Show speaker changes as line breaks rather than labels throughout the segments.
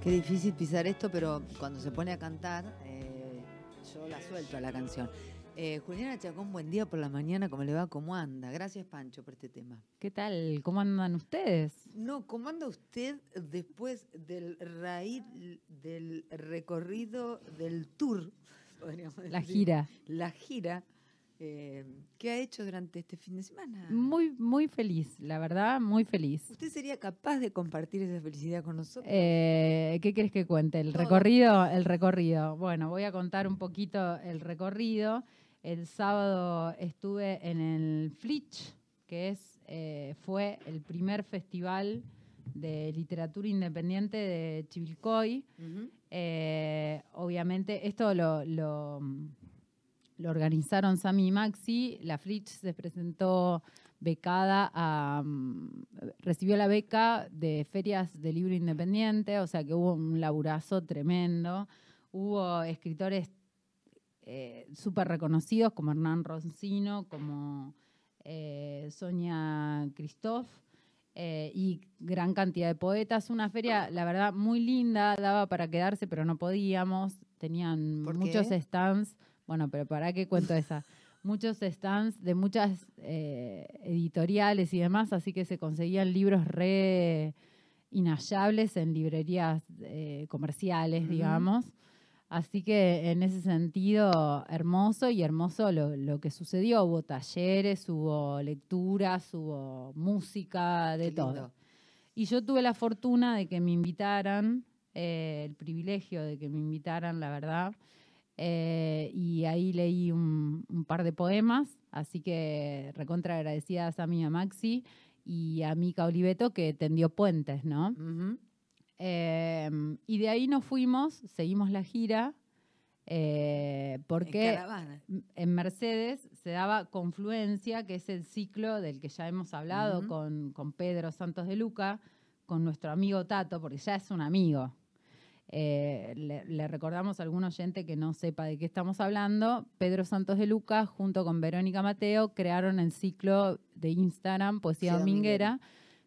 Qué difícil pisar esto, pero cuando se pone a cantar, eh, yo la suelto a la canción. Eh, Juliana Chacón, buen día por la mañana, ¿cómo le va? ¿Cómo anda? Gracias, Pancho, por este tema.
¿Qué tal? ¿Cómo andan ustedes?
No, ¿cómo anda usted después del raíz del recorrido del tour?
La gira.
La gira. Eh, ¿Qué ha hecho durante este fin de semana?
Muy, muy feliz, la verdad, muy feliz.
¿Usted sería capaz de compartir esa felicidad con nosotros?
Eh, ¿Qué quieres que cuente? El recorrido, el recorrido. Bueno, voy a contar un poquito el recorrido. El sábado estuve en el Flitch, que es, eh, fue el primer festival de literatura independiente de Chivilcoy. obviamente, esto lo lo organizaron Sami y Maxi. La Flitch se presentó becada a, mm, recibió la beca de ferias de libro independiente, o sea que hubo un laburazo tremendo. Hubo escritores eh, súper reconocidos como Hernán Roncino, como eh, Sonia Christoph. Eh, y gran cantidad de poetas. Una feria, la verdad, muy linda, daba para quedarse, pero no podíamos. Tenían muchos stands bueno, pero ¿para qué cuento esa? Muchos stands de muchas eh, editoriales y demás, así que se conseguían libros re inhallables en librerías eh, comerciales, digamos. Así que en ese sentido, hermoso y hermoso lo, que sucedió. Hubo talleres, hubo lecturas, hubo música, de todo. Y yo tuve la fortuna de que me invitaran, eh, el privilegio de que me invitaran, la verdad, eh, y ahí leí un, par de poemas, así que recontra agradecidas a mí, a Maxi y a Mica Oliveto que tendió puentes, ¿no? Em, y de ahí nos fuimos, seguimos la gira, eh, porque en, Mercedes se daba Confluencia, que es el ciclo del que ya hemos hablado con, con Pedro Santos de Luca, con nuestro amigo Tato, porque ya es un amigo, eh, le, recordamos a algún oyente que no sepa de qué estamos hablando. Pedro Santos de Lucas, junto con Verónica Mateo, crearon el ciclo de Instagram Poesía Dominguera,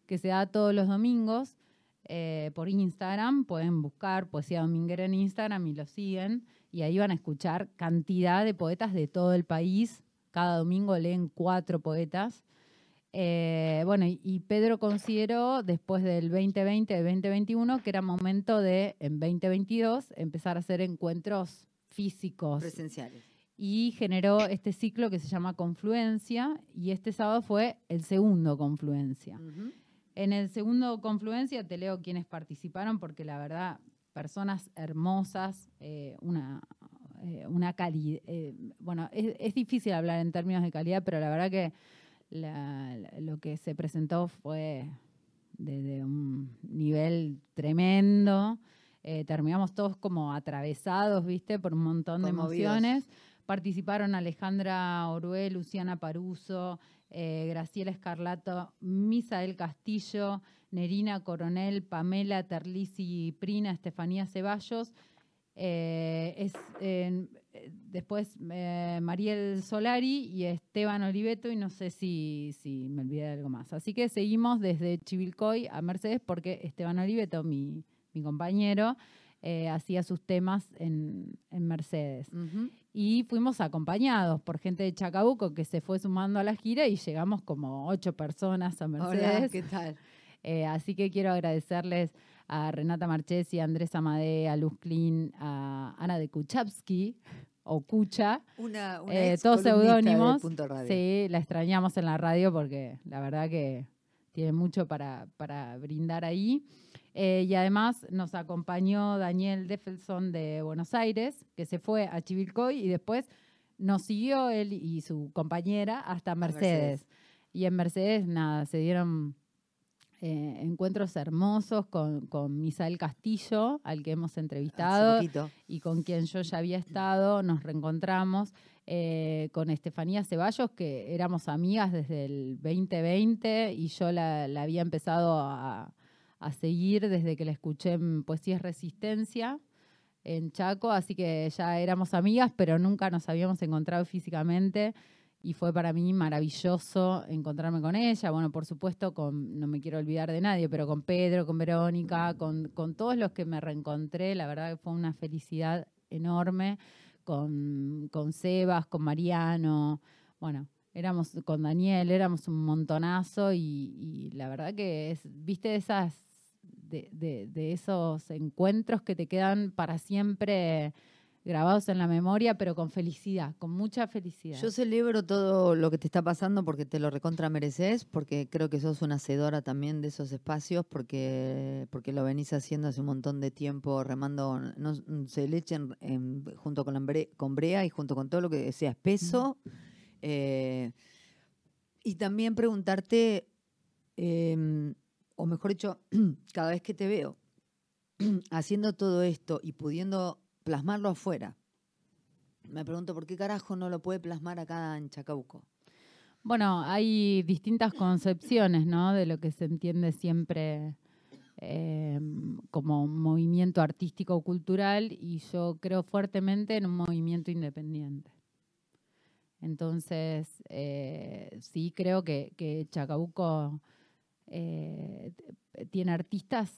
que se da todos los domingos eh, por Instagram. Pueden buscar Poesía Dominguera en Instagram y lo siguen. Y ahí van a escuchar cantidad de poetas de todo el país. Cada domingo leen cuatro poetas. Eh, bueno, y, Pedro consideró después del 2020, del 2021, que era momento de, en 2022, empezar a hacer encuentros físicos.
Presenciales.
Y generó este ciclo que se llama Confluencia, y este sábado fue el segundo Confluencia. En el segundo Confluencia te leo quienes participaron, porque la verdad, personas hermosas, eh, una, eh, una calidad. bueno, es difícil hablar en términos de calidad, pero la verdad que lo que se presentó fue de, un nivel tremendo. Eh, terminamos todos como atravesados, ¿viste? Por un montón de emociones. Participaron Alejandra Oruel, Luciana Paruso, eh, Graciela Escarlato, Misael Castillo, Nerina Coronel, Pamela Terlisi Prina, Estefanía Ceballos. Eh, es, después eh, Mariel Solari y Esteban Oliveto, y no sé si, si me olvidé de algo más. Así que seguimos desde Chivilcoy a Mercedes, porque Esteban Oliveto, mi, compañero, eh, hacía sus temas en, Mercedes. Y fuimos acompañados por gente de Chacabuco que se fue sumando a la gira y llegamos como ocho personas a Mercedes.
Hola, ¿qué tal?
Eh, así que quiero agradecerles a Renata Marchesi, a Andrés Amadé, a Luz Klein, a Ana de Kuchavsky, o Cucha,
una,
eh, todos seudónimos. Sí, la extrañamos en la radio porque la verdad que tiene mucho para, para brindar ahí. Eh, y además nos acompañó Daniel Deffelson de Buenos Aires, que se fue a Chivilcoy y después nos siguió él y su compañera hasta Mercedes. Y en Mercedes, nada, se dieron eh, encuentros hermosos con, con, Misael Castillo, al que hemos entrevistado y con quien yo ya había estado, nos reencontramos. Eh, con Estefanía Ceballos, que éramos amigas desde el 2020 y yo la, había empezado a, seguir desde que la escuché en Poesía es Resistencia en Chaco, así que ya éramos amigas, pero nunca nos habíamos encontrado físicamente y fue para mí maravilloso encontrarme con ella. Bueno, por supuesto, con, no me quiero olvidar de nadie, pero con Pedro, con Verónica, con, con todos los que me reencontré, la verdad que fue una felicidad enorme, con, con Sebas, con Mariano, bueno, éramos con Daniel, éramos un montonazo y, la verdad que es, viste esas de, de, de, esos encuentros que te quedan para siempre grabados en la memoria, pero con felicidad, con mucha felicidad.
Yo celebro todo lo que te está pasando porque te lo recontra mereces, porque creo que sos una hacedora también de esos espacios, porque, porque lo venís haciendo hace un montón de tiempo, remando, no, se le echen junto con, la, con Brea y junto con todo lo que sea espeso. Eh, y también preguntarte, em, o mejor dicho, cada vez que te veo haciendo todo esto y pudiendo plasmarlo afuera. Me pregunto por qué carajo no lo puede plasmar acá en Chacabuco.
Bueno, hay distintas concepciones, ¿no? De lo que se entiende siempre em, como un movimiento artístico cultural y yo creo fuertemente en un movimiento independiente. Entonces, eh, sí creo que, que Chacabuco eh, tiene artistas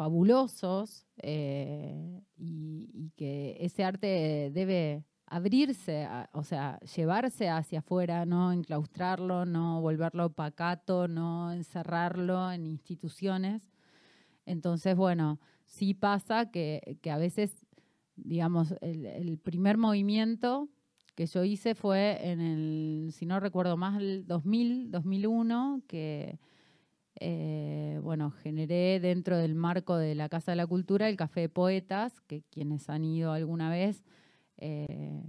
fabulosos eh, y, que ese arte debe abrirse, o sea, llevarse hacia afuera, no enclaustrarlo, no volverlo pacato, no encerrarlo en instituciones. Entonces, bueno, sí pasa que, a veces, digamos, el, el, primer movimiento que yo hice fue en el, si no recuerdo más, el 2000, 2001, que eh, bueno, generé dentro del marco de la Casa de la Cultura el Café de Poetas, que quienes han ido alguna vez, eh,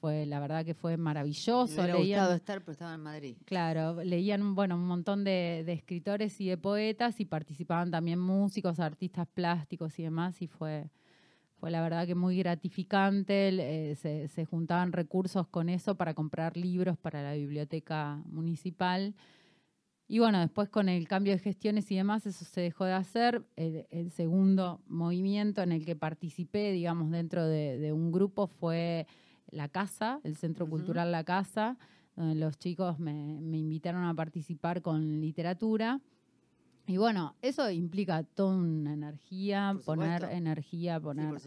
fue, la verdad que fue maravilloso.
Me hubiera gustado estar, pero estaba en Madrid.
Claro, leían bueno, un montón de, escritores y de poetas y participaban también músicos, artistas plásticos y demás, y fue, fue la verdad que muy gratificante. Eh, se, se juntaban recursos con eso para comprar libros para la biblioteca municipal. Y bueno, después con el cambio de gestiones y demás, eso se dejó de hacer. El, segundo movimiento en el que participé, digamos, dentro de, un grupo fue La Casa, el Centro Cultural La Casa, donde los chicos me, invitaron a participar con literatura. Y bueno, eso implica toda una energía, poner energía, poner...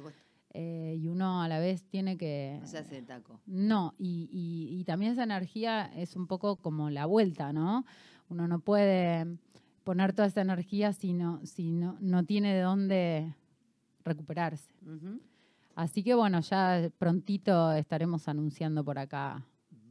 Eh, y uno a la vez tiene que...
No se hace el taco.
No, y, y también esa energía es un poco como la vuelta, ¿no? Uno no puede poner toda esa energía si no, si no, no tiene de dónde recuperarse. Así que bueno, ya prontito estaremos anunciando por acá.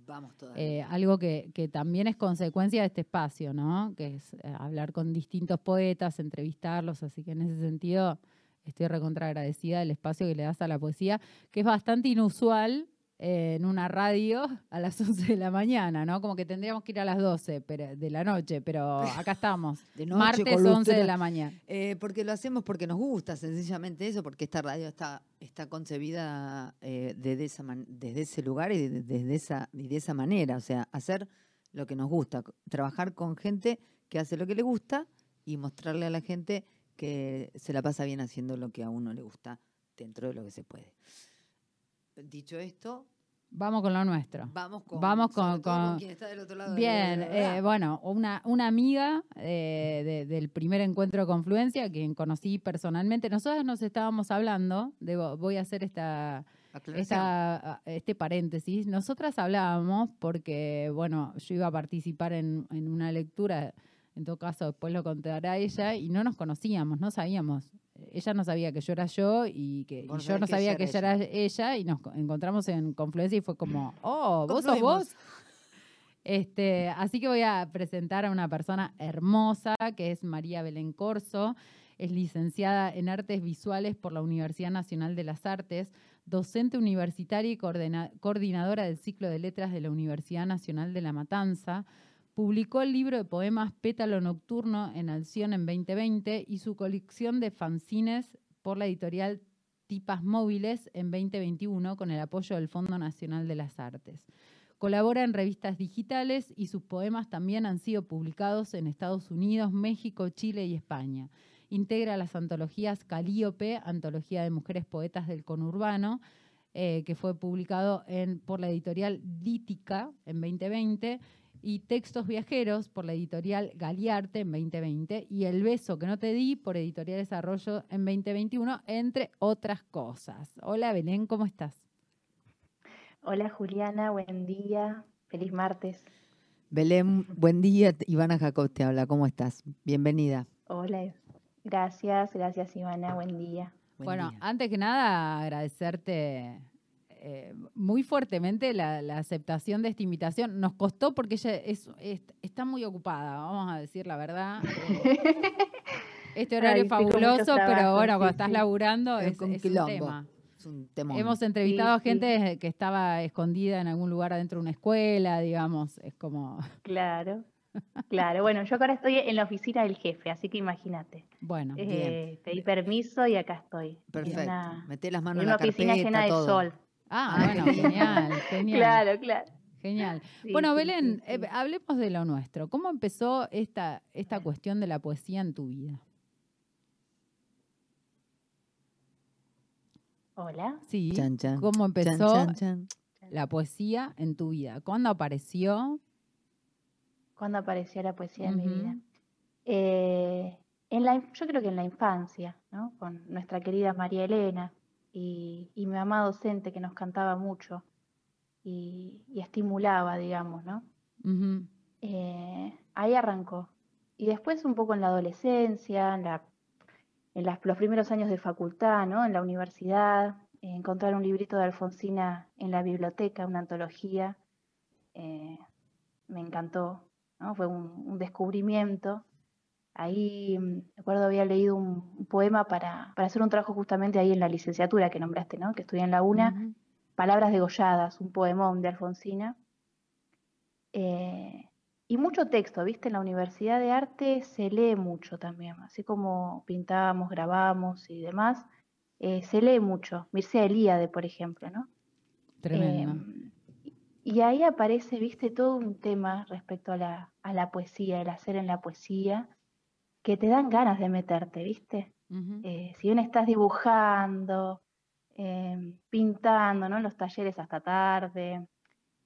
Vamos
eh, algo que, que, también es consecuencia de este espacio, ¿no? Que es eh, hablar con distintos poetas, entrevistarlos, así que en ese sentido estoy recontra agradecida del espacio que le das a la poesía, que es bastante inusual en una radio a las 11 de la mañana, ¿no? Como que tendríamos que ir a las 12 de la noche, pero acá estamos. de Martes 11 de la mañana.
Eh, porque lo hacemos porque nos gusta, sencillamente eso, porque esta radio está, está concebida eh, desde, esa desde ese lugar y desde esa, y de esa manera. O sea, hacer lo que nos gusta, trabajar con gente que hace lo que le gusta y mostrarle a la gente que se la pasa bien haciendo lo que a uno le gusta dentro de lo que se puede. Dicho esto,
Vamos con lo nuestro.
Vamos con,
Vamos con, quien está del otro lado. Bien, eh, bueno, una, una amiga eh, del primer encuentro de Confluencia, quien conocí personalmente. Nosotros nos estábamos hablando, voy a hacer esta, esta, este paréntesis. Nosotras hablábamos porque, bueno, yo iba a participar en, en una lectura, en todo caso después lo contará ella, y no nos conocíamos, no sabíamos ella no sabía que yo era yo y que yo no sabía que ella era ella y nos encontramos en Confluencia y fue como, oh, vos sos vos. Este, así que voy a presentar a una persona hermosa que es María Belén Corso. Es licenciada en Artes Visuales por la Universidad Nacional de las Artes, docente universitaria y coordinadora del ciclo de letras de la Universidad Nacional de La Matanza Publicó el libro de poemas Pétalo Nocturno en Alción en 2020 y su colección de fanzines por la editorial Tipas Móviles en 2021 con el apoyo del Fondo Nacional de las Artes. Colabora en revistas digitales y sus poemas también han sido publicados en Estados Unidos, México, Chile y España. Integra las antologías Calíope, Antología de Mujeres Poetas del Conurbano, eh, que fue publicado por la editorial Lítica en 2020, y Textos Viajeros por la editorial Galiarte en 2020, y El Beso que no te di por Editorial Desarrollo en 2021, entre otras cosas. Hola Belén, ¿cómo estás?
Hola Juliana, buen día, feliz martes.
Belén, buen día. Ivana Jacob te habla, ¿cómo estás? Bienvenida.
Hola, gracias, gracias Ivana, buen día.
bueno, antes que nada, agradecerte eh, muy fuertemente la, aceptación de esta invitación. Nos costó porque ella es, está muy ocupada, vamos a decir la verdad. este horario es fabuloso, pero bueno, cuando estás laburando es, un tema. Hemos entrevistado a gente que estaba escondida en algún lugar adentro de una escuela, digamos, es como...
Claro, claro. Bueno, yo ahora estoy en la oficina del jefe, así que imagínate.
Bueno,
eh, Pedí permiso y acá estoy.
Perfecto. Meté las manos
en,
la
una oficina llena de sol.
Ah, bueno, genial, genial.
Claro, claro.
Genial. bueno, Belén, eh, hablemos de lo nuestro. ¿Cómo empezó esta, esta cuestión de la poesía en tu vida?
Hola.
Sí. ¿Cómo empezó la poesía en tu vida? ¿Cuándo apareció?
¿Cuándo apareció la poesía en mi vida? Eh, en la, yo creo que en la infancia, ¿no? Con nuestra querida María Elena y, mi mamá docente que nos cantaba mucho y, estimulaba, digamos, ¿no? Eh, ahí arrancó. Y después un poco en la adolescencia, en la en los primeros años de facultad, ¿no? en la universidad, eh, encontrar un librito de Alfonsina en la biblioteca, una antología, eh, me encantó, ¿no? fue un, descubrimiento. Ahí, me acuerdo, había leído un, poema para, hacer un trabajo justamente ahí en la licenciatura que nombraste, ¿no? que estudié en la UNA, Palabras degolladas, un poemón de Alfonsina. Eh, y mucho texto, ¿viste? En la Universidad de Arte se lee mucho también, así como pintamos, grabamos y demás, eh, se lee mucho. Mircea Elíade, por ejemplo, ¿no?
Tremendo. Em,
y ahí aparece, viste, todo un tema respecto a la, a la poesía, el hacer en la poesía, que te dan ganas de meterte, viste. Eh, si bien estás dibujando, em, pintando, ¿no? En los talleres hasta tarde,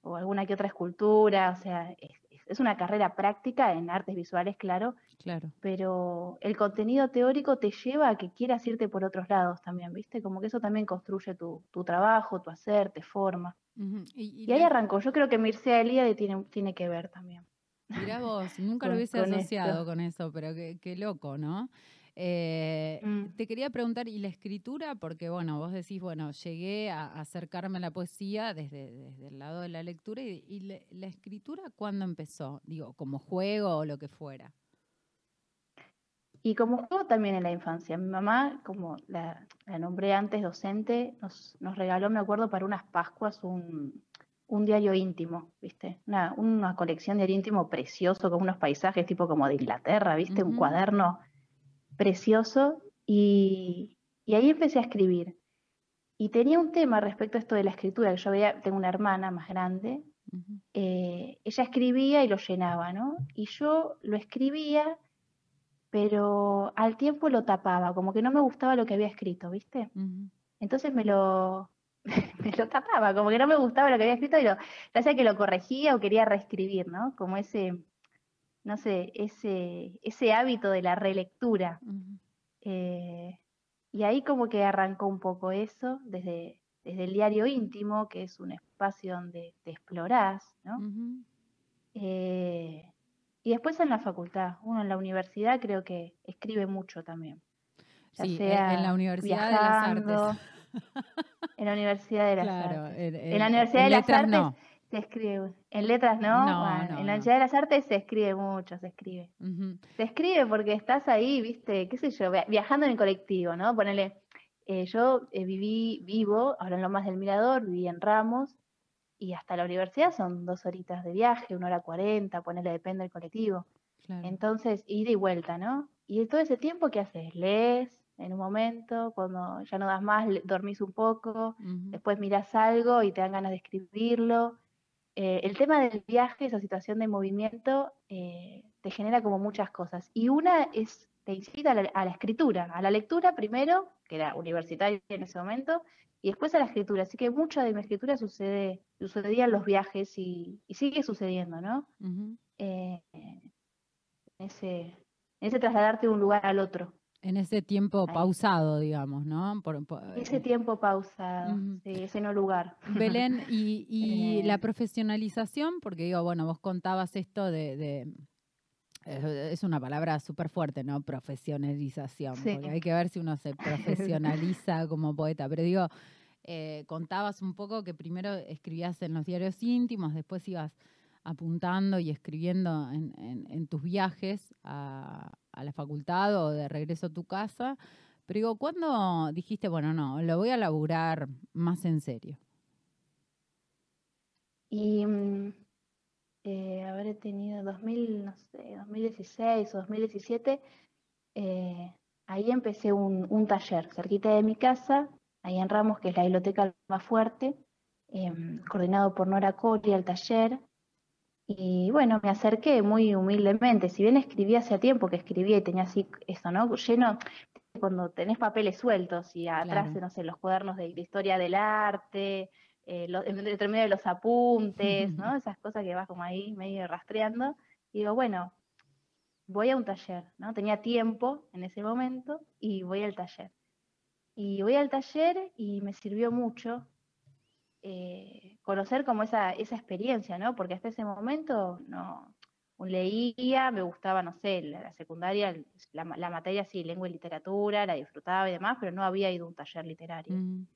o alguna que otra escultura, o sea, es una carrera práctica en artes visuales, claro,
claro.
pero el contenido teórico te lleva a que quieras irte por otros lados también, ¿viste? Como que eso también construye tu, trabajo, tu hacer, te forma. y, ahí arrancó. Yo creo que Mircea Eliade tiene, tiene que ver también.
Mirá vos, nunca lo hubiese asociado con eso, pero qué, loco, ¿no? Eh, mm. Te quería preguntar, ¿y la escritura? Porque, bueno, vos decís, bueno, llegué a acercarme a la poesía desde, desde el lado de la lectura, ¿y, la, escritura cuándo empezó? Digo, como juego o lo que fuera.
Y como juego también en la infancia. Mi mamá, como la, nombré antes docente, nos, nos, regaló, me acuerdo, para unas Pascuas un, un diario íntimo, ¿viste? Una, una, colección de diario íntimo precioso, con unos paisajes tipo como de Inglaterra, ¿viste? Un cuaderno precioso y, ahí empecé a escribir. Y tenía un tema respecto a esto de la escritura, que yo veía, tengo una hermana más grande, eh, ella escribía y lo llenaba, ¿no? Y yo lo escribía, pero al tiempo lo tapaba, como que no me gustaba lo que había escrito, ¿viste? Entonces me lo, me lo tapaba, como que no me gustaba lo que había escrito y lo, ya que lo corregía o quería reescribir, ¿no? Como ese, no sé, ese, ese hábito de la relectura. Eh, y ahí como que arrancó un poco eso, desde, desde el diario íntimo, que es un espacio donde te explorás, ¿no? Eh, y después en la facultad, uno en la universidad creo que escribe mucho también.
sí, en la Universidad de las Artes.
En la Universidad de las Artes. En, la Universidad de las Artes se escribe. En letras no, en la Universidad de las Artes se escribe mucho, se escribe. Se escribe porque estás ahí, viste, qué sé yo, viajando en el colectivo, ¿no? Ponele, eh, yo eh, viví, vivo, ahora en lo más del Mirador, viví en Ramos, y hasta la universidad son dos horitas de viaje, una hora cuarenta, ponele, depende del colectivo. Entonces, ida y vuelta, ¿no? Y todo ese tiempo, ¿qué haces? Lees en un momento, cuando ya no das más, dormís un poco, después mirás algo y te dan ganas de escribirlo eh, el tema del viaje, esa situación de movimiento, eh, te genera como muchas cosas. Y una es, te incita a la, escritura, a la lectura primero, que era universitaria en ese momento, y después a la escritura. Así que mucha de mi escritura sucede, sucedía en los viajes y, sigue sucediendo, ¿no? Eh, en, ese, ese trasladarte de un lugar al otro.
En ese tiempo pausado, digamos, ¿no?
Por, ese eh, tiempo pausado, sí, ese no lugar.
Belén, y, la profesionalización, porque digo, bueno, vos contabas esto de es una palabra súper fuerte, ¿no? Profesionalización. Porque hay que ver si uno se profesionaliza como poeta. Pero digo, eh, contabas un poco que primero escribías en los diarios íntimos, después ibas apuntando y escribiendo en, tus viajes a, la facultad o de regreso a tu casa. Pero digo, ¿cuándo dijiste, bueno, no, lo voy a laburar más en serio?
Y mm, eh, habré tenido 2000, no sé, 2016 o 2017, eh, ahí empecé un, taller cerquita de mi casa, ahí en Ramos, que es la biblioteca más fuerte, em, coordinado por Nora Cori, el taller. Y bueno, me acerqué muy humildemente, si bien escribía hace tiempo que escribía y tenía así eso, ¿no? Lleno, cuando tenés papeles sueltos y atrás, no sé, los cuadernos de historia del arte, eh, entre medio de los apuntes, ¿no? Esas cosas que vas como ahí medio rastreando. Y digo, bueno, voy a un taller, ¿no? Tenía tiempo en ese momento y voy al taller. Y voy al taller y me sirvió mucho eh, conocer como esa, esa experiencia, ¿no? Porque hasta ese momento no leía, me gustaba, no sé, la, secundaria, la, materia sí, lengua y literatura, la disfrutaba y demás, pero no había ido a un taller literario. Mm.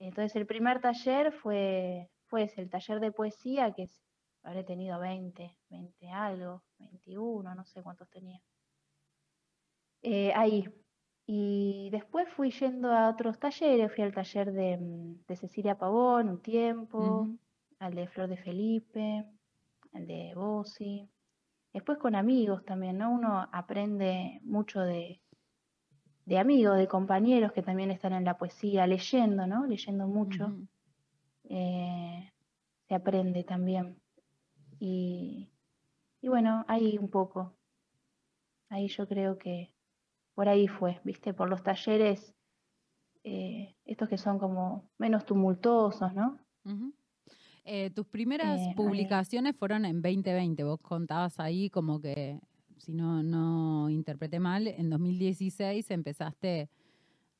Entonces el primer taller fue, fue el taller de poesía, que habré tenido 20, 20 algo, 21, no sé cuántos tenía. Eh, ahí. Y después fui yendo a otros talleres, fui al taller de, mm, Cecilia Pavón un tiempo, al de Flor de Felipe, al de Bossi. Después con amigos también, ¿no? Uno aprende mucho de, de amigos, de compañeros que también están en la poesía, leyendo, ¿no? Leyendo mucho. Eh, se aprende también. Y, bueno, ahí un poco. Ahí yo creo que por ahí fue, ¿viste? Por los talleres, eh, estos que son como menos tumultuosos, ¿no?
Eh, tus primeras publicaciones fueron en 2020, vos contabas ahí como que si no, no interpreté mal, en 2016 empezaste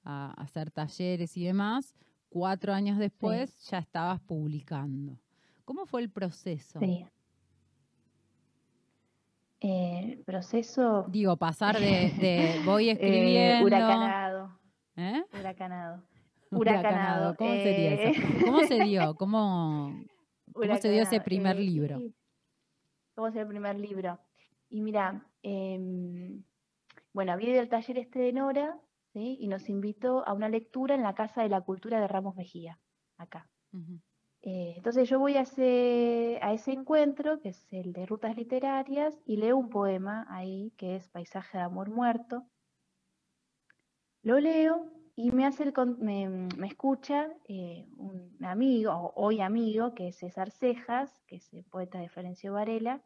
a hacer talleres y demás. Cuatro años después ya estabas publicando. ¿Cómo fue el proceso?
Sí. El proceso.
Digo, pasar de, voy eh, escribiendo.
huracanado. ¿Eh? Huracanado. Huracanado.
¿Cómo sería eso? Eh. ¿Cómo se dio? ¿Cómo, cómo se dio ese primer libro?
¿Cómo se dio el primer libro? Y mira, em, bueno, había ido al taller este de Nora, ¿sí? y nos invitó a una lectura en la Casa de la Cultura de Ramos Mejía, acá. Eh, entonces yo voy a ese, a ese encuentro, que es el de rutas literarias, y leo un poema ahí, que es Paisaje de Amor Muerto. Lo leo y me, hace me, escucha eh, un amigo, hoy amigo, que es César Cejas, que es el poeta de Florencio Varela,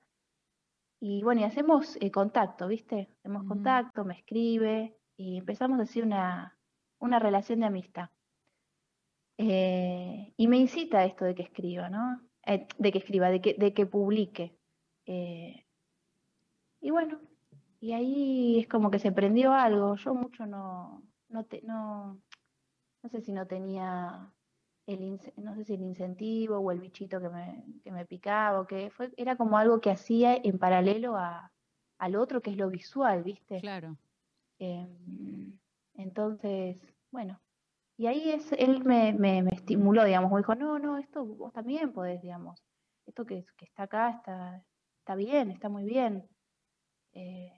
y bueno, y hacemos eh, contacto, ¿viste? Hacemos contacto, me escribe y empezamos a hacer una, una relación de amistad. Eh, y me incita a esto de que escriba, ¿no? Eh, de que escriba, de que, de que publique. y bueno, y ahí es como que se prendió algo. Yo mucho no, no, te, no, no sé si no tenía no sé si el incentivo o el bichito que me, que me picaba, o que fue, era como algo que hacía en paralelo a, al otro, que es lo visual, ¿viste?
Claro.
Em, entonces, bueno, y ahí es, él me, me, estimuló, digamos, me dijo, no, no, esto vos también podés, digamos, esto que, que está acá está, está bien, está muy bien. Eh,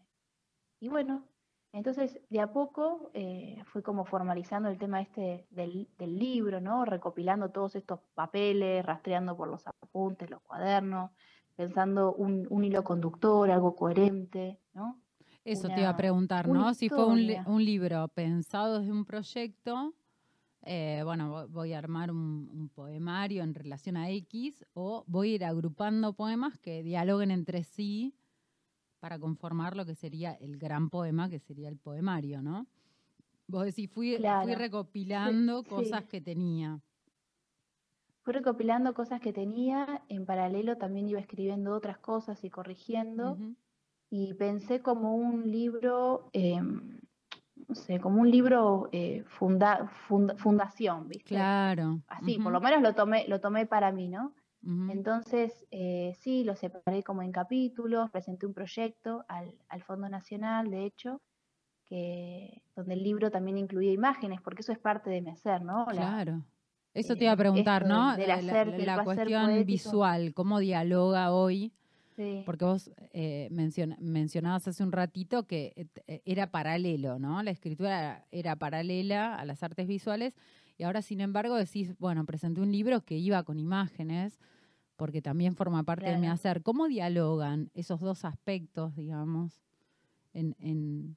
y bueno, entonces, de a poco eh, fui como formalizando el tema este del, libro, ¿no? Recopilando todos estos papeles, rastreando por los apuntes, los cuadernos, pensando un, hilo conductor, algo coherente, ¿no?
Eso te iba a preguntar, ¿no? Si fue un, libro pensado desde un proyecto, eh, bueno, voy a armar un, un, poemario en relación a X, o voy a ir agrupando poemas que dialoguen entre sí para conformar lo que sería el gran poema, que sería el poemario, ¿no? Vos decís, fui, fui recopilando cosas que tenía.
fui recopilando cosas que tenía, en paralelo también iba escribiendo otras cosas y corrigiendo, y pensé como un libro, em, no sé, como un libro eh, funda- funda- fundación, ¿viste?
Claro.
Así, por lo menos lo tomé, lo tomé para mí, ¿no? Entonces, eh, sí, lo separé como en capítulos, presenté un proyecto al, al Fondo Nacional, de hecho, que, donde el libro también incluía imágenes, porque eso es parte de mi hacer, ¿no? La-
Claro. Eso te
eh,
iba a preguntar, ¿no?
del hacer,
la, cuestión
poético.
visual, ¿cómo dialoga hoy?
Sí,
Porque vos eh, menciona- mencionabas hace un ratito que eh, eh, era paralelo, ¿no? La escritura era, era paralela a las artes visuales y ahora, sin embargo, decís, bueno, presenté un libro que iba con imágenes porque también forma parte de mi hacer. ¿Cómo dialogan esos dos aspectos, digamos, en, en-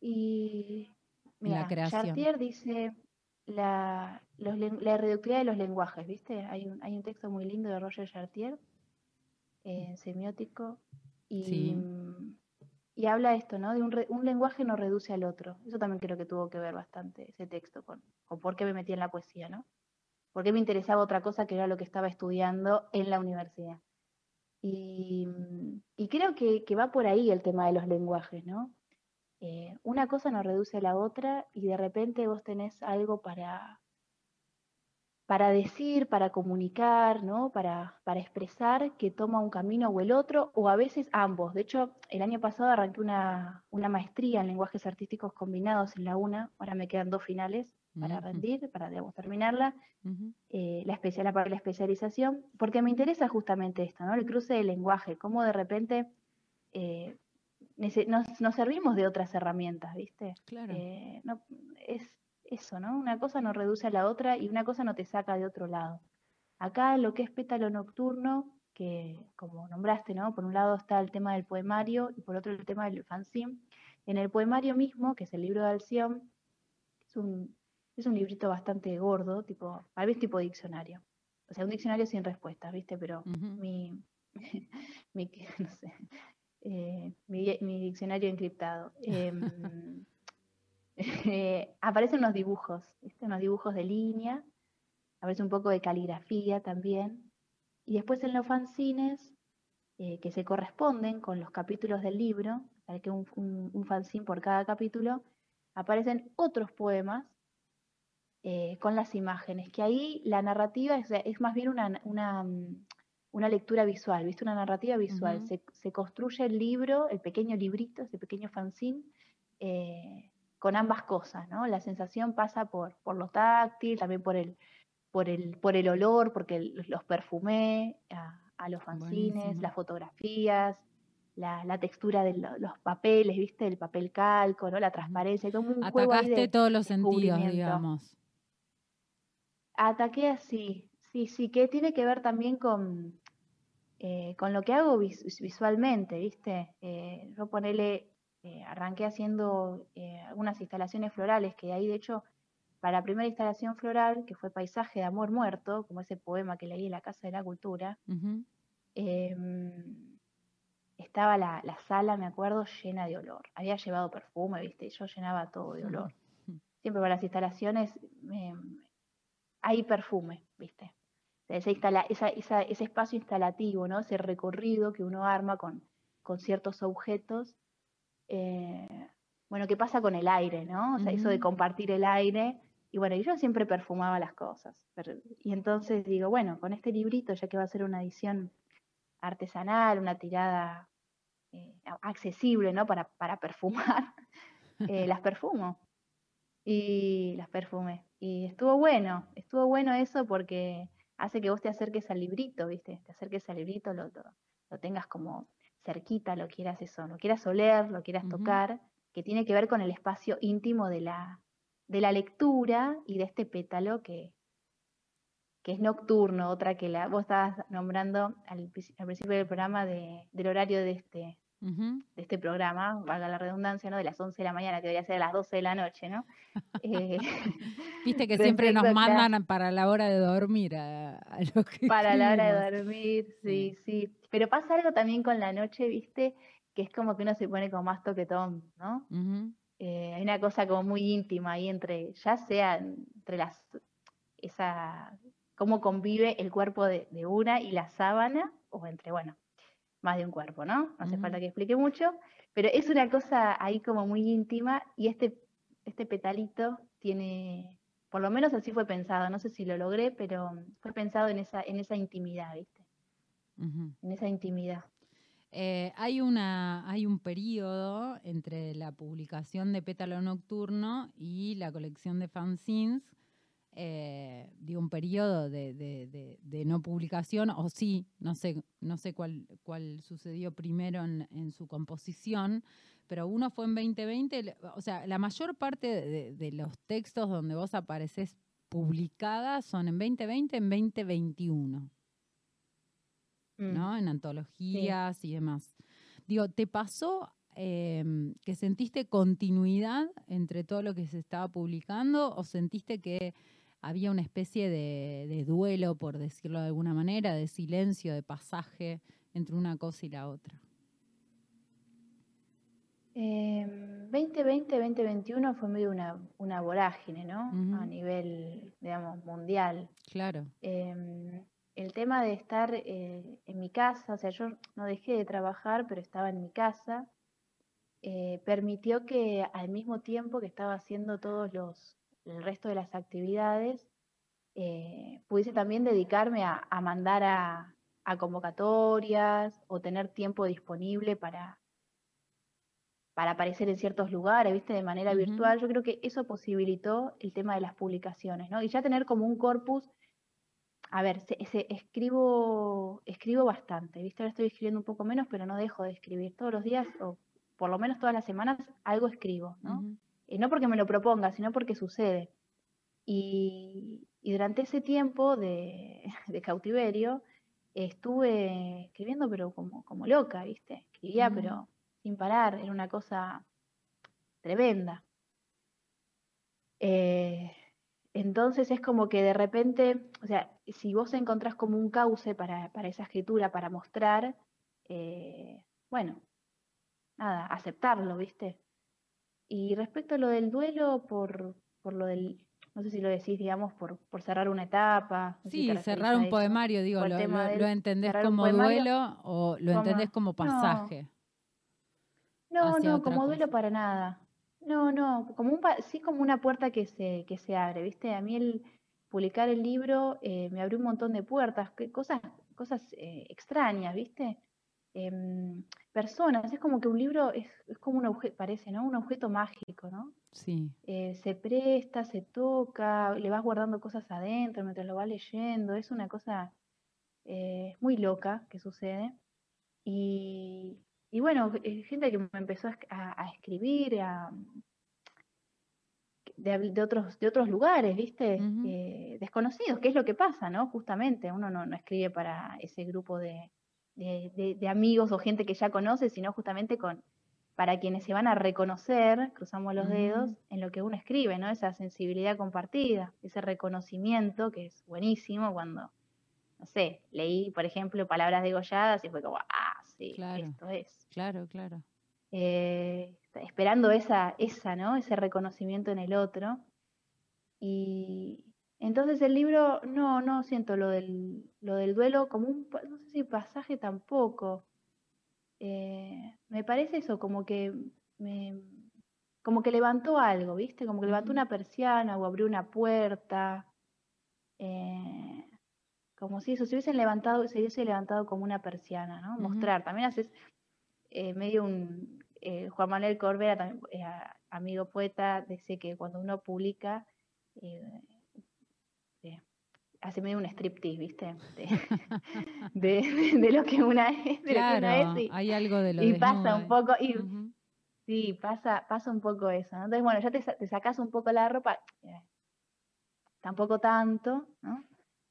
Y
en la creación?
Chartier dice la, los la irreductibilidad de los lenguajes, ¿viste? Hay un, hay un texto muy lindo de Roger Chartier, eh, semiótico, y,
Sí.
mm, y habla esto, ¿no? De un, re- un lenguaje no reduce al otro. Eso también creo que tuvo que ver bastante ese texto con, con por qué me metí en la poesía, ¿no? Por qué me interesaba otra cosa que era lo que estaba estudiando en la universidad. Y, mm, y creo que, que va por ahí el tema de los lenguajes, ¿no? eh, una cosa no reduce a la otra y de repente vos tenés algo para, para decir, para comunicar, ¿no? Para, para expresar que toma un camino o el otro, o a veces ambos. De hecho, el año pasado arranqué una, una maestría en lenguajes artísticos combinados en la UNA, ahora me quedan dos finales para rendir, para digamos, terminarla, eh, la, especial, la, la especialización, porque me interesa justamente esto, ¿no? El cruce del lenguaje, cómo de repente eh, nos, nos servimos de otras herramientas, ¿viste?
Claro.
Eh, no, es eso, ¿no? Una cosa no reduce a la otra y una cosa no te saca de otro lado. Acá lo que es pétalo nocturno, que como nombraste, ¿no? Por un lado está el tema del poemario y por otro el tema del fanzine. En el poemario mismo, que es el libro de Alción, es un, es un librito bastante gordo, tipo, a veces tipo diccionario. O sea, un diccionario sin respuestas, ¿viste? Pero mi, mi, no sé, eh, mi, mi diccionario encriptado. Em, eh, aparecen unos dibujos, ¿viste? Unos dibujos de línea, aparece un poco de caligrafía también. Y después en los fanzines, eh, que se corresponden con los capítulos del libro, hay que un, un, un fanzine por cada capítulo, aparecen otros poemas eh, con las imágenes, que ahí la narrativa es, es más bien una, una, mm, una lectura visual, ¿viste? Una narrativa visual. Se, se construye el libro, el pequeño librito, ese pequeño fanzine, eh, con ambas cosas, ¿no? La sensación pasa por, por lo táctil, también por el, por el, por el olor, porque el- los perfumé a, a los fanzines,
Buenísimo.
las fotografías, la, la textura de lo- los papeles, ¿viste? El papel calco, ¿no? La transparencia, como un
Atacaste
de
todos los sentidos, digamos.
Ataqué así, sí, sí, que tiene que ver también con, eh, con lo que hago vis- visualmente, ¿viste? Eh, yo ponele, eh, arranqué haciendo eh, algunas instalaciones florales, que ahí de hecho, para la primera instalación floral, que fue Paisaje de Amor Muerto, como ese poema que leí en la Casa de la Cultura, em, estaba la, la sala, me acuerdo, llena de olor. Había llevado perfume, ¿viste? Yo llenaba todo de olor. Siempre para las instalaciones hay perfume, ¿viste? O sea, esa instala- esa- esa- ese espacio instalativo, ¿no? Ese recorrido que uno arma con, con ciertos objetos. Eh, bueno, ¿qué pasa con el aire, no? O sea, eso de compartir el aire. Y bueno, yo siempre perfumaba las cosas. pero- y entonces digo, bueno, con este librito, ya que va a ser una edición artesanal, una tirada eh, accesible, ¿no? Para, para perfumar, eh, las perfumo. Y las perfumé. Y estuvo bueno, estuvo bueno eso porque hace que vos te acerques al librito, ¿viste? Te acerques al librito, lo, lo, lo tengas como cerquita, lo quieras eso, lo quieras oler, lo quieras tocar, que tiene que ver con el espacio íntimo de la, de la lectura y de este pétalo que, que es nocturno, otra que la, vos estabas nombrando al, princi- al principio del programa de, del horario de este, de este programa, valga la redundancia, ¿no? De las 11 de la mañana, que debería ser a las 12 de la noche, ¿no? Eh,
Viste que siempre nos mandan para la hora de dormir a, a los que
Para la hora de dormir, sí, sí. Pero pasa algo también con la noche, ¿viste? Que es como que uno se pone como más toquetón, ¿no? Eh, hay una cosa como muy íntima ahí entre, ya sea entre las, esa, cómo convive el cuerpo de, una y la sábana, o entre, bueno, más de un cuerpo, ¿no? No hace falta que explique mucho, pero es una cosa ahí como muy íntima y este, este petalito tiene, por lo menos así fue pensado, no sé si lo logré, pero fue pensado en esa, en esa intimidad, ¿viste? En esa intimidad.
Eh, hay, una, hay un periodo entre la publicación de Pétalo Nocturno y la colección de fanzines, eh, de un periodo de, no publicación, o sí, no sé, no sé cuál, cuál sucedió primero en, su composición, pero uno fue en 2020, o sea, la mayor parte de, los textos donde vos apareces publicada son en 2020, en 2021. Mm. ¿no? En antologías y demás. Digo, ¿te pasó em, que sentiste continuidad entre todo lo que se estaba publicando o sentiste que había una especie de, duelo, por decirlo de alguna manera, de silencio, de pasaje entre una cosa y la otra?
2020, em, 2021 fue medio una, una vorágine, ¿no? A nivel, digamos, mundial.
Claro.
Em, el tema de estar eh, en mi casa, o sea, yo no dejé de trabajar, pero estaba en mi casa, eh, permitió que al mismo tiempo que estaba haciendo todos los, el resto de las actividades, eh, pudiese también dedicarme a, mandar a, convocatorias o tener tiempo disponible para, para aparecer en ciertos lugares, ¿viste? De manera virtual. Yo creo que eso posibilitó el tema de las publicaciones, ¿no? Y ya tener como un corpus a ver, se, escribo, escribo bastante, ¿viste? Ahora estoy escribiendo un poco menos, pero no dejo de escribir. Todos los días, o por lo menos todas las semanas, algo escribo, ¿no? Y no porque me lo proponga, sino porque sucede. Y, durante ese tiempo de, cautiverio, estuve escribiendo, pero como, como loca, ¿viste? Escribía, pero sin parar, era una cosa tremenda. Eh, entonces es como que de repente, o sea, si vos encontrás como un cauce para, esa escritura, para mostrar, eh, bueno, nada, aceptarlo, ¿viste? Y respecto a lo del duelo, por, por lo del, no sé si lo decís, digamos, por, por cerrar una etapa.
sí, cerrar un poemario, digo, lo, entendés como duelo o lo entendés como pasaje.
No, no, como duelo para nada. No, no, como un, sí como una puerta que se, que se abre, ¿viste? A mí el publicar el libro eh, me abrió un montón de puertas, cosas, cosas eh, extrañas, ¿viste? Em, personas, es como que un libro es, es como un objeto, parece, ¿no? Un objeto mágico, ¿no?
Sí.
Eh, se presta, se toca, le vas guardando cosas adentro mientras lo vas leyendo, es una cosa muy loca que sucede. Y, y bueno, eh, gente que me empezó a, escribir, a, de, otros, de otros lugares, ¿viste? Eh, desconocidos, ¿qué es lo que pasa, no? Justamente, uno no, escribe para ese grupo de, amigos o gente que ya conoce, sino justamente con para quienes se van a reconocer, cruzamos los dedos, en lo que uno escribe, ¿no? Esa sensibilidad compartida, ese reconocimiento que es buenísimo cuando, no sé, leí, por ejemplo, palabras degolladas y fue como, ah, sí, esto es.
Claro, claro.
Eh, esperando esa, esa, ¿no? Ese reconocimiento en el otro. Y entonces el libro, no, no siento lo del, lo del duelo como un, no sé si pasaje tampoco. Eh, me parece eso, como que me, como que levantó algo, ¿viste? Como que levantó una persiana o abrió una puerta. Eh, como si eso se hubiese levantado, se hubiese levantado como una persiana, ¿no? Mostrar. También haces, eh, medio un, eh, Juan Manuel Corbera, también, eh, amigo poeta, dice que cuando uno publica, hace medio un striptease, ¿viste? De, lo que una es, de
claro, lo que y, hay algo de lo
Y pasa un poco, y, sí, pasa, pasa un poco eso, Entonces, bueno, ya te, te sacas un poco la ropa, tampoco tanto, ¿no?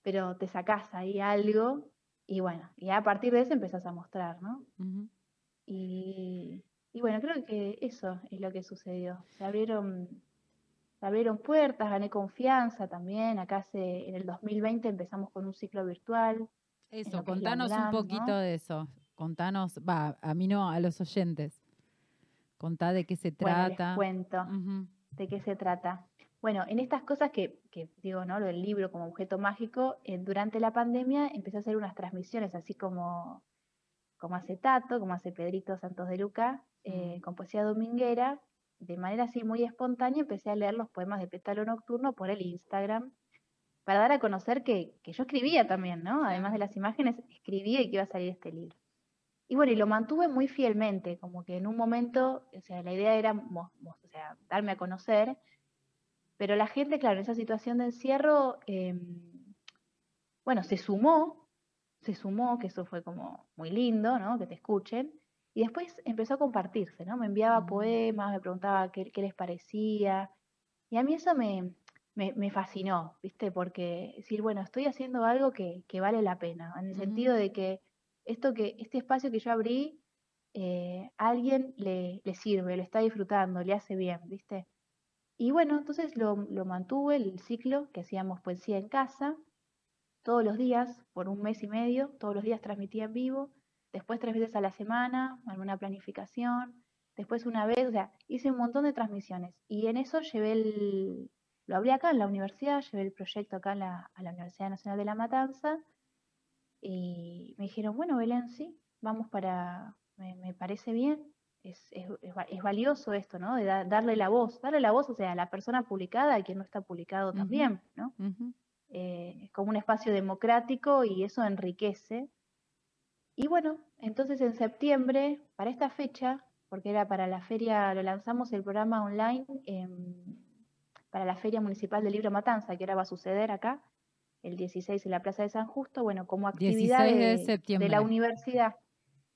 Pero te sacás ahí algo y bueno, y a partir de eso empezás a mostrar, ¿no? Y, bueno, creo que eso es lo que sucedió. Se abrieron, se abrieron puertas, gané confianza también. Acá hace, en el 2020 empezamos con un ciclo virtual.
Eso, contanos un poquito de eso. Contanos, va, a mí no, a los oyentes. Contá de qué se trata.
Bueno, cuento de qué se trata. Bueno, en estas cosas que, que digo, ¿no? Lo del libro como objeto mágico, eh, durante la pandemia empecé a hacer unas transmisiones, así como, como hace Tato, como hace Pedrito Santos de Luca, eh, con poesía dominguera, de manera así muy espontánea, empecé a leer los poemas de Pétalo Nocturno por el Instagram, para dar a conocer que, que yo escribía también, ¿no? Además de las imágenes, escribía y que iba a salir este libro. Y bueno, y lo mantuve muy fielmente, como que en un momento, o sea, la idea era o sea, darme a conocer, pero la gente, claro, en esa situación de encierro, em, bueno, se sumó, se sumó, que eso fue como muy lindo, ¿no? Que te escuchen, y después empezó a compartirse, ¿no? Me enviaba mm. poemas, me preguntaba qué, qué, les parecía, y a mí eso me, me, me, fascinó, ¿viste? Porque decir, bueno, estoy haciendo algo que, que vale la pena, en el sentido de que esto que, este espacio que yo abrí, eh, a alguien le, le, sirve, lo está disfrutando, le hace bien, ¿viste? Y bueno, entonces lo, lo mantuve el ciclo que hacíamos poesía en casa, todos los días, por un mes y medio, todos los días transmitía en vivo, después tres veces a la semana, alguna planificación, después una vez, o sea, hice un montón de transmisiones y en eso llevé el, lo abrí acá en la universidad, llevé el proyecto acá a la Universidad Nacional de La Matanza y me dijeron, bueno, Belén, sí, vamos para, me, parece bien, es, es, es, valioso esto, ¿no? De darle la voz, darle la voz, o sea, a la persona publicada y quien no está publicado también, ¿no? Eh, es como un espacio democrático y eso enriquece. Y bueno, entonces en septiembre, para esta fecha, porque era para la feria, lo lanzamos el programa online para la Feria Municipal del Libro Matanza, que ahora va a suceder acá, el 16 en la Plaza de San Justo, bueno, como actividad de, la universidad.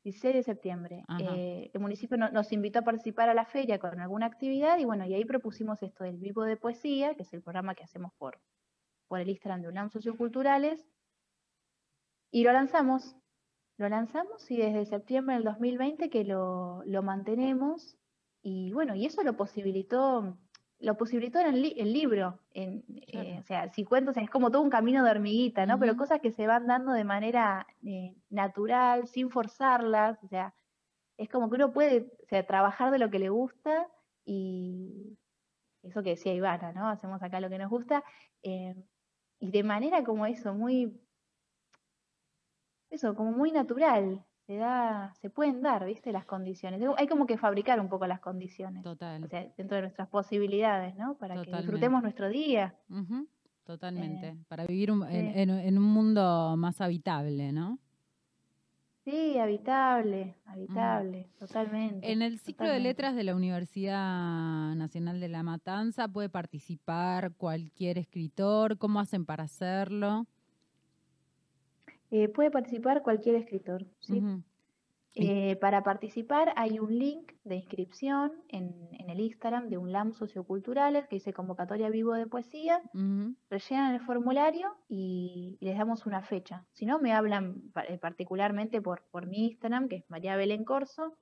16 de septiembre. Eh, el municipio nos invitó a participar a la feria con alguna actividad y bueno, y ahí propusimos esto del Vivo de Poesía, que es el programa que hacemos por, por el Instagram de UNAM Socioculturales, y lo lanzamos. Lo lanzamos y desde septiembre del 2020 que lo, lo mantenemos y bueno, y eso lo posibilitó lo posibilitó en el, libro. En, eh, o sea, si cuento, es como todo un camino de hormiguita, ¿no? Pero cosas que se van dando de manera eh, natural, sin forzarlas. O sea, es como que uno puede trabajar de lo que le gusta y eso que decía Ivana, ¿no? Hacemos acá lo que nos gusta. Eh, y de manera como eso, muy. Eso, como muy natural se da, se pueden dar, ¿viste? Las condiciones. Hay como que fabricar un poco las condiciones. Total. O sea, dentro de nuestras posibilidades, ¿no? Para que disfrutemos nuestro día.
Totalmente. Eh, Para vivir en, un mundo más habitable, ¿no?
Sí, habitable, habitable, totalmente.
En el ciclo de letras de la Universidad Nacional de La Matanza puede participar cualquier escritor. ¿Cómo hacen para hacerlo?
Eh, puede participar cualquier escritor. ¿sí? Eh, para participar hay un link de inscripción en, el Instagram de un LAM Socioculturales que dice convocatoria vivo de poesía. Rellenan el formulario y, les damos una fecha. Si no, me hablan eh, particularmente por, por mi Instagram, que es María Belén Corso,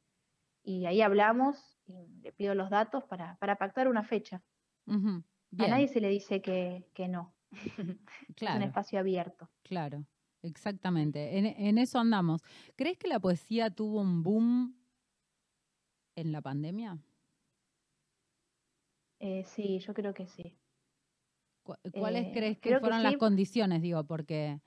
y ahí hablamos y le pido los datos para, para pactar una fecha. A nadie se le dice que, que no. es un espacio abierto.
Claro. Exactamente, en, eso andamos. ¿Crees que la poesía tuvo un boom en la pandemia?
Eh, sí, yo creo que sí.
¿Cuáles eh, crees que fueron las condiciones? Digo, porque,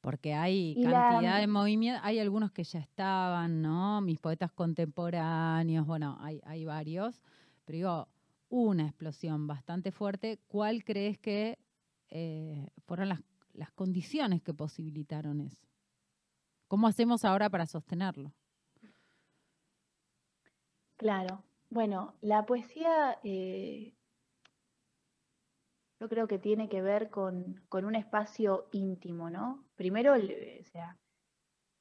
porque hay cantidad de movimientos, hay algunos que ya estaban, ¿no? Mis poetas contemporáneos, bueno, hay, hay varios, pero digo, una explosión bastante fuerte. ¿Cuál crees que eh, fueron las las condiciones que posibilitaron eso. ¿Cómo hacemos ahora para sostenerlo?
Claro, bueno, la poesía eh, yo creo que tiene que ver con, un espacio íntimo, ¿no? Primero, o sea,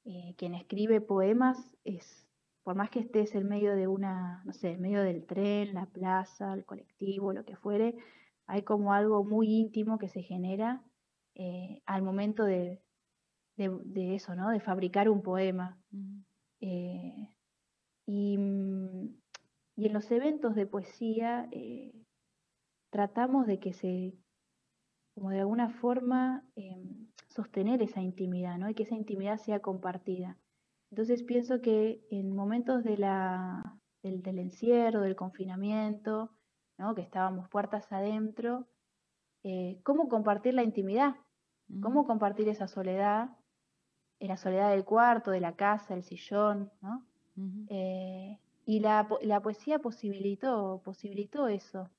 eh, quien escribe poemas es, por más que estés en medio de una, no sé, en medio del tren, la plaza, el colectivo, lo que fuere, hay como algo muy íntimo que se genera eh, al momento de, de, eso, ¿no? De fabricar un poema. Eh, y, y, en los eventos de poesía eh, tratamos de que se, como de alguna forma, sostener esa intimidad, ¿no? Y que esa intimidad sea compartida. Entonces pienso que en momentos de la, del, del encierro, del confinamiento, ¿no? que estábamos puertas adentro, eh, cómo compartir la intimidad, cómo compartir esa soledad, en la soledad del cuarto, de la casa, el sillón, ¿no? Eh, y la, la, poesía posibilitó, posibilitó eso.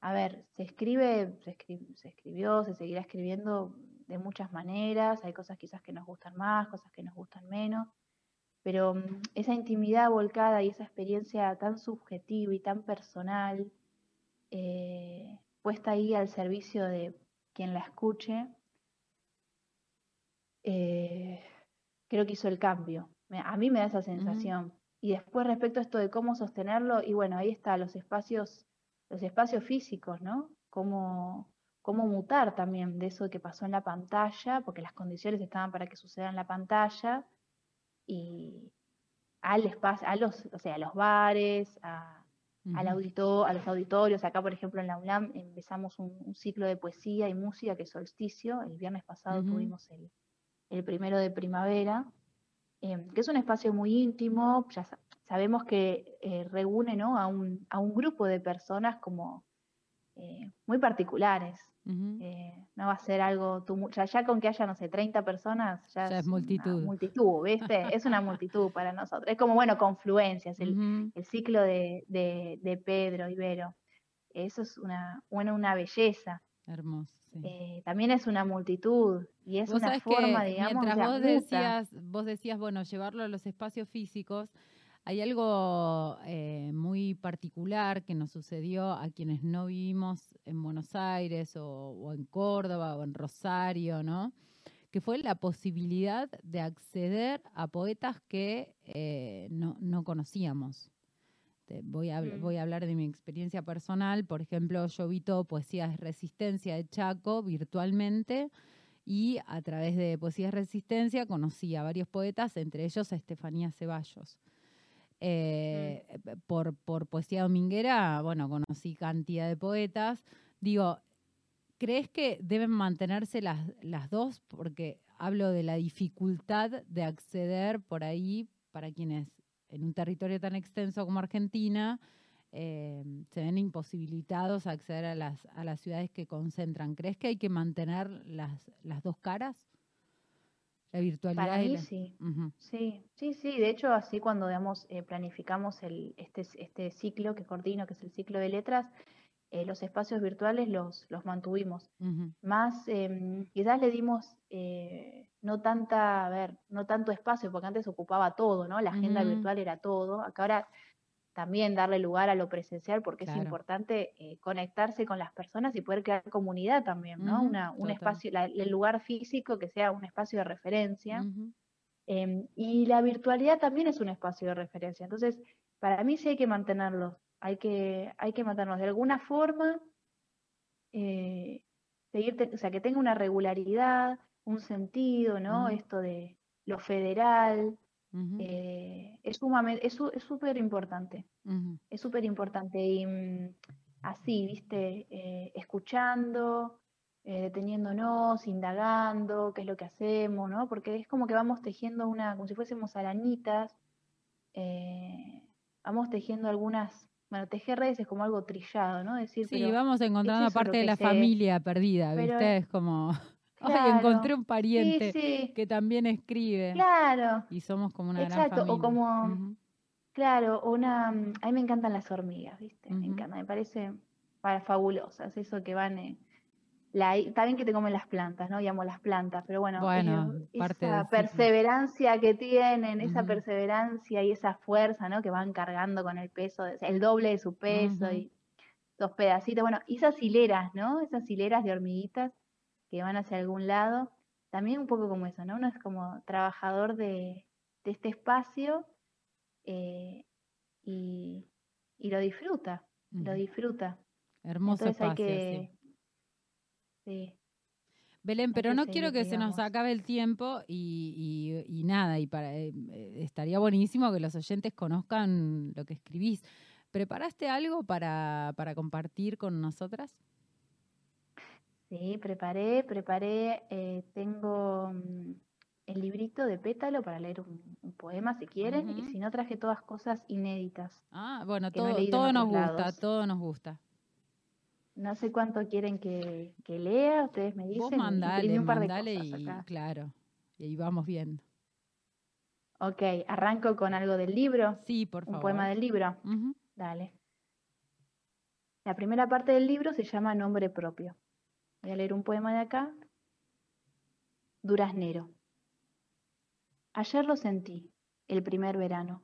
A ver, se escribe, se, se escribió, se seguirá escribiendo de muchas maneras, hay cosas quizás que nos gustan más, cosas que nos gustan menos, pero mm, esa intimidad volcada y esa experiencia tan subjetiva y tan personal, eh, puesta ahí al servicio de quien la escuche, eh, creo que hizo el cambio. A mí me da esa sensación. Y después respecto a esto de cómo sostenerlo, y bueno, ahí está, los espacios, los espacios físicos, ¿no? Cómo, cómo mutar también de eso que pasó en la pantalla, porque las condiciones estaban para que suceda en la pantalla, y al espacio, a los, o sea, a los bares, a, al audito, a los auditorios. Acá, por ejemplo, en la UNAM empezamos un, ciclo de poesía y música que es Solsticio. El viernes pasado tuvimos el, el, primero de primavera, em, que es un espacio muy íntimo. Ya sabemos que eh, reúne ¿no? a, un, a un grupo de personas como eh, muy particulares. Eh, no va a ser algo, ya, ya, con que haya, no sé, 30 personas, ya,
es, multitud.
multitud, ¿viste? es una multitud para nosotros. Es como, bueno, confluencias, el, el ciclo de, de, Pedro Ibero. Eso es una, bueno, una belleza.
Hermoso.
Eh, también es una multitud y es una forma, digamos,
mientras vos decías, vos decías, bueno, llevarlo a los espacios físicos, hay algo eh, muy particular que nos sucedió a quienes no vivimos en Buenos Aires o, en Córdoba o en Rosario, ¿no? Que fue la posibilidad de acceder a poetas que eh, no, conocíamos. Voy a, mm. voy a hablar de mi experiencia personal. Por ejemplo, yo vi todo Poesía de Resistencia de Chaco virtualmente y a través de Poesía de Resistencia conocí a varios poetas, entre ellos a Estefanía Ceballos. Eh, mm. por, por poesía dominguera, bueno, conocí cantidad de poetas. Digo, ¿crees que deben mantenerse las, las dos? Porque hablo de la dificultad de acceder por ahí para quienes en un territorio tan extenso como Argentina eh, se ven imposibilitados a acceder a las, a las ciudades que concentran. ¿Crees que hay que mantener las, las dos caras? La virtualidad.
Para mí sí. Sí, sí, sí. De hecho, así cuando digamos, eh, planificamos el, este, este ciclo que coordino, que es el ciclo de letras, eh, los espacios virtuales los, los mantuvimos. Más, eh, quizás le dimos eh, no tanta, a ver, no tanto espacio, porque antes ocupaba todo, ¿no? La agenda virtual era todo. Acá ahora también darle lugar a lo presencial porque es importante eh, conectarse con las personas y poder crear comunidad también, ¿no? Una, un espacio, el lugar físico que sea un espacio de referencia. Em, y la virtualidad también es un espacio de referencia. Entonces, para mí sí hay que mantenerlos, hay que, hay que mantenerlos de alguna forma, eh, seguir, o sea, que tenga una regularidad, un sentido, ¿no? Esto de lo federal, eh, es sumamente, es súper importante, es súper importante y mm, así, viste, eh, escuchando, eh, deteniéndonos, indagando, qué es lo que hacemos, ¿no? Porque es como que vamos tejiendo una, como si fuésemos arañitas, vamos tejiendo algunas, bueno, tejer redes es como algo trillado, ¿no? Decir,
sí, vamos encontrando parte de la familia perdida, ¿viste? es como... Ay, encontré un pariente que también escribe.
Claro.
Y somos como una gran familia.
o como, claro, una, a mí me encantan las hormigas, ¿viste? Me encanta, me parece para, fabulosas, eso que van, eh, la, está bien que te comen las plantas, ¿no? Llamo las plantas, pero bueno,
bueno
eh, esa perseverancia que tienen, esa perseverancia y esa fuerza, ¿no? Que van cargando con el peso, el doble de su peso y dos pedacitos, bueno, esas hileras, ¿no? Esas hileras de hormiguitas que van hacia algún lado, también un poco como eso, ¿no? Uno es como trabajador de, este espacio eh, y, lo disfruta, lo disfruta.
Hermoso espacio, sí. Belén, pero no quiero que se nos acabe el tiempo y, nada, y para, eh, estaría buenísimo que los oyentes conozcan lo que escribís. ¿Preparaste algo para, para compartir con nosotras?
Sí, preparé, preparé, eh, tengo mm, el librito de pétalo para leer un, poema si quieren, y si no traje todas cosas inéditas.
Ah, bueno, todo, todo nos gusta, todo nos gusta.
No sé cuánto quieren que, que lea, ustedes me dicen.
Vos mandale,
un par de
mandale
cosas
y
acá.
claro, y ahí vamos viendo.
Ok, arranco con algo del libro,
Sí, por
un
favor.
poema del libro.
Ujú.
Dale. La primera parte del libro se llama Nombre propio. Voy a leer un poema de acá. Duraznero. Ayer lo sentí, el primer verano.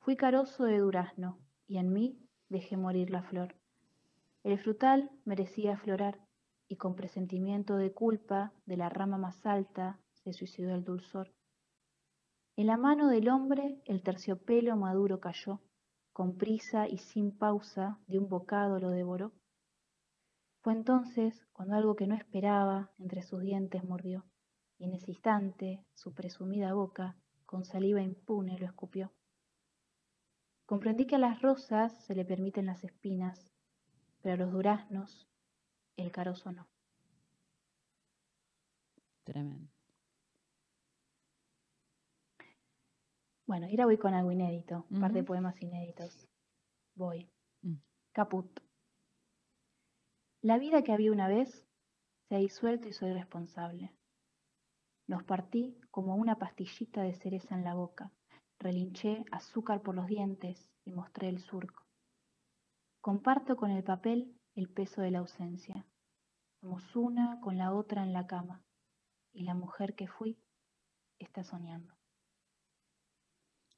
Fui carozo de durazno y en mí dejé morir la flor. El frutal merecía aflorar y con presentimiento de culpa de la rama más alta se suicidó el dulzor. En la mano del hombre el terciopelo maduro cayó con prisa y sin pausa de un bocado lo devoró. Fue entonces cuando algo que no esperaba entre sus dientes mordió, y en ese instante su presumida boca con saliva impune lo escupió. Comprendí que a las rosas se le permiten las espinas, pero a los duraznos el carozo no.
Tremendo.
Bueno, y ahora voy con algo inédito, un par de poemas inéditos. Voy.
Mm.
Caput. La vida que había una vez se ha disuelto y soy responsable. Los partí como una pastillita de cereza en la boca, relinché azúcar por los dientes y mostré el surco. Comparto con el papel el peso de la ausencia. Somos una con la otra en la cama, y la mujer que fui está soñando.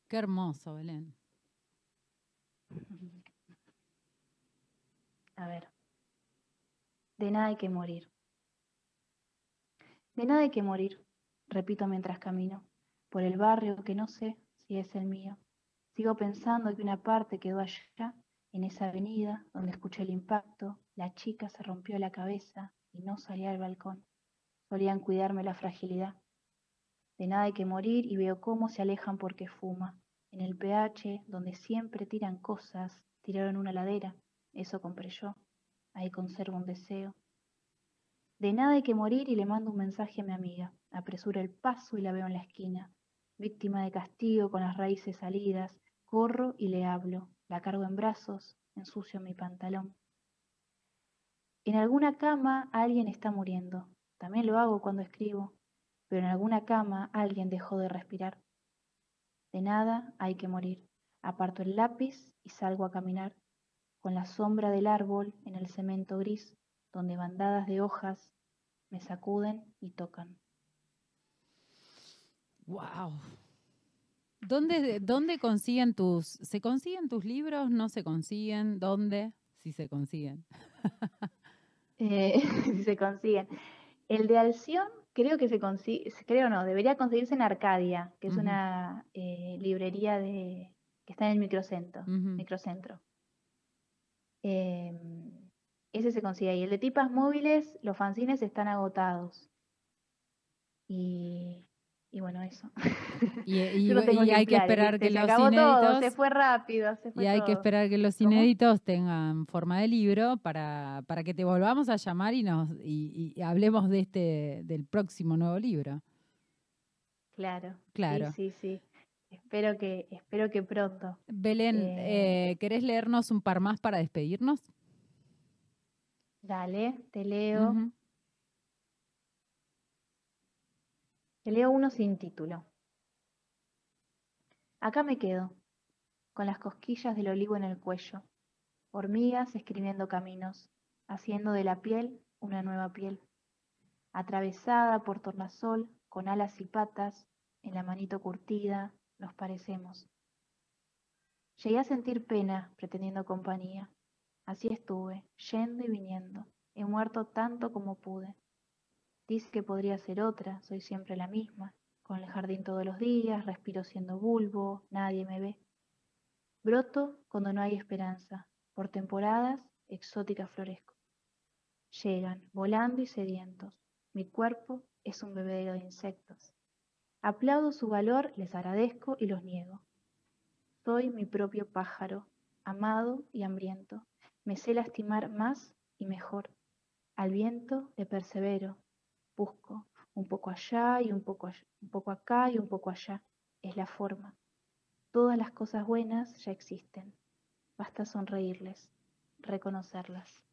Qué hermoso, Belén.
A ver. De nada hay que morir. De nada hay que morir, repito mientras camino, por el barrio que no sé si es el mío. Sigo pensando que una parte quedó allá, en esa avenida donde escuché el impacto, la chica se rompió la cabeza y no salía al balcón. Solían cuidarme la fragilidad. De nada hay que morir y veo cómo se alejan porque fuma. En el PH, donde siempre tiran cosas, tiraron una ladera. Eso compré yo. Ahí conservo un deseo. De nada hay que morir y le mando un mensaje a mi amiga. Apresuro el paso y la veo en la esquina. Víctima de castigo con las raíces salidas, corro y le hablo. La cargo en brazos, ensucio mi pantalón. En alguna cama alguien está muriendo. También lo hago cuando escribo. Pero en alguna cama alguien dejó de respirar. De nada hay que morir. Aparto el lápiz y salgo a caminar con la sombra del árbol en el cemento gris, donde bandadas de hojas me sacuden y tocan.
Wow. ¿Dónde, ¿Dónde consiguen tus, se consiguen tus libros? ¿No se consiguen? ¿Dónde? Si se consiguen.
Eh, si se consiguen. El de Alción creo que se consigue, creo no, debería conseguirse en Arcadia, que es una eh, librería de, que está en el microcentro. Microcentro. Em, ese se consigue ahí. El de tipas móviles, los fanzines están agotados. Y, y bueno, eso.
Y, y- y hay que esperar que
se
los
acabó todo, se
inéditos
fue rápido, se fue
y hay que esperar que los
¿Cómo?
inéditos tengan forma de libro para, para que te volvamos a llamar y nos y, y hablemos de este del próximo nuevo libro.
Claro,
Claro.
sí, sí, sí. Espero que, espero que pronto.
Belén,
Eh,
eh, ¿querés leernos un par más para despedirnos?
Dale, te leo. Te leo uno sin título. Acá me quedo, con las cosquillas del olivo en el cuello, hormigas escribiendo caminos, haciendo de la piel una nueva piel, atravesada por tornasol, con alas y patas, en la manito curtida, nos parecemos. Llegué a sentir pena pretendiendo compañía. Así estuve, yendo y viniendo. He muerto tanto como pude. Dice que podría ser otra, soy siempre la misma. Con el jardín todos los días, respiro siendo bulbo, nadie me ve. Broto cuando no hay esperanza. Por temporadas, exótica florezco. Llegan, volando y sedientos. Mi cuerpo es un bebedero de insectos. Aplaudo su valor, les agradezco y los niego. Soy mi propio pájaro, amado y hambriento. Me sé lastimar más y mejor. Al viento le persevero, busco, un poco allá y un poco, un poco acá y un poco allá. Es la forma. Todas las cosas buenas ya existen. Basta sonreírles, reconocerlas.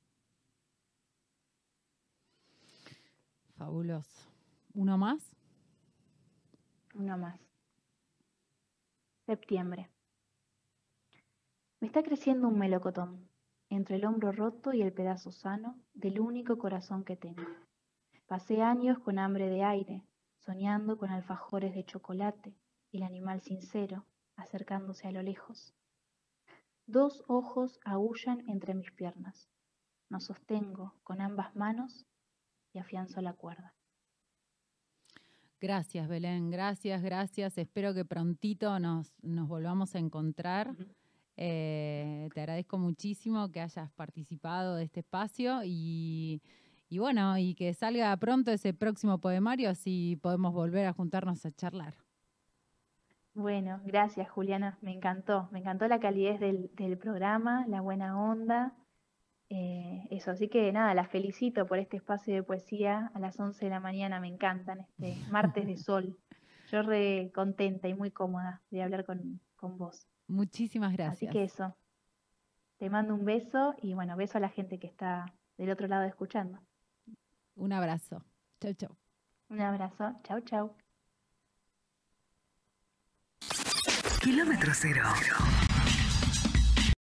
Fabuloso. ¿Uno más?
Uno más. Septiembre. Me está creciendo un melocotón entre el hombro roto y el pedazo sano del único corazón que tengo. Pasé años con hambre de aire, soñando con alfajores de chocolate y el animal sincero acercándose a lo lejos. Dos ojos aullan entre mis piernas. Nos sostengo con ambas manos y afianzo la cuerda.
Gracias, Belén. Gracias, gracias. Espero que prontito nos, nos volvamos a encontrar. Eh, te agradezco muchísimo que hayas participado de este espacio y, y, bueno, y que salga pronto ese próximo poemario, así podemos volver a juntarnos a charlar.
Bueno, gracias Juliana, me encantó, me encantó la calidez del, del programa, la buena onda. Eh, eso, así que nada, la felicito por este espacio de poesía a las 11 de la mañana, me encantan, este martes de sol. Yo re contenta y muy cómoda de hablar con, con vos.
Muchísimas gracias.
Así que eso, te mando un beso y bueno, beso a la gente que está del otro lado escuchando.
Un abrazo. Chau, chau.
Un abrazo. Chau, chau.
Kilómetro cero.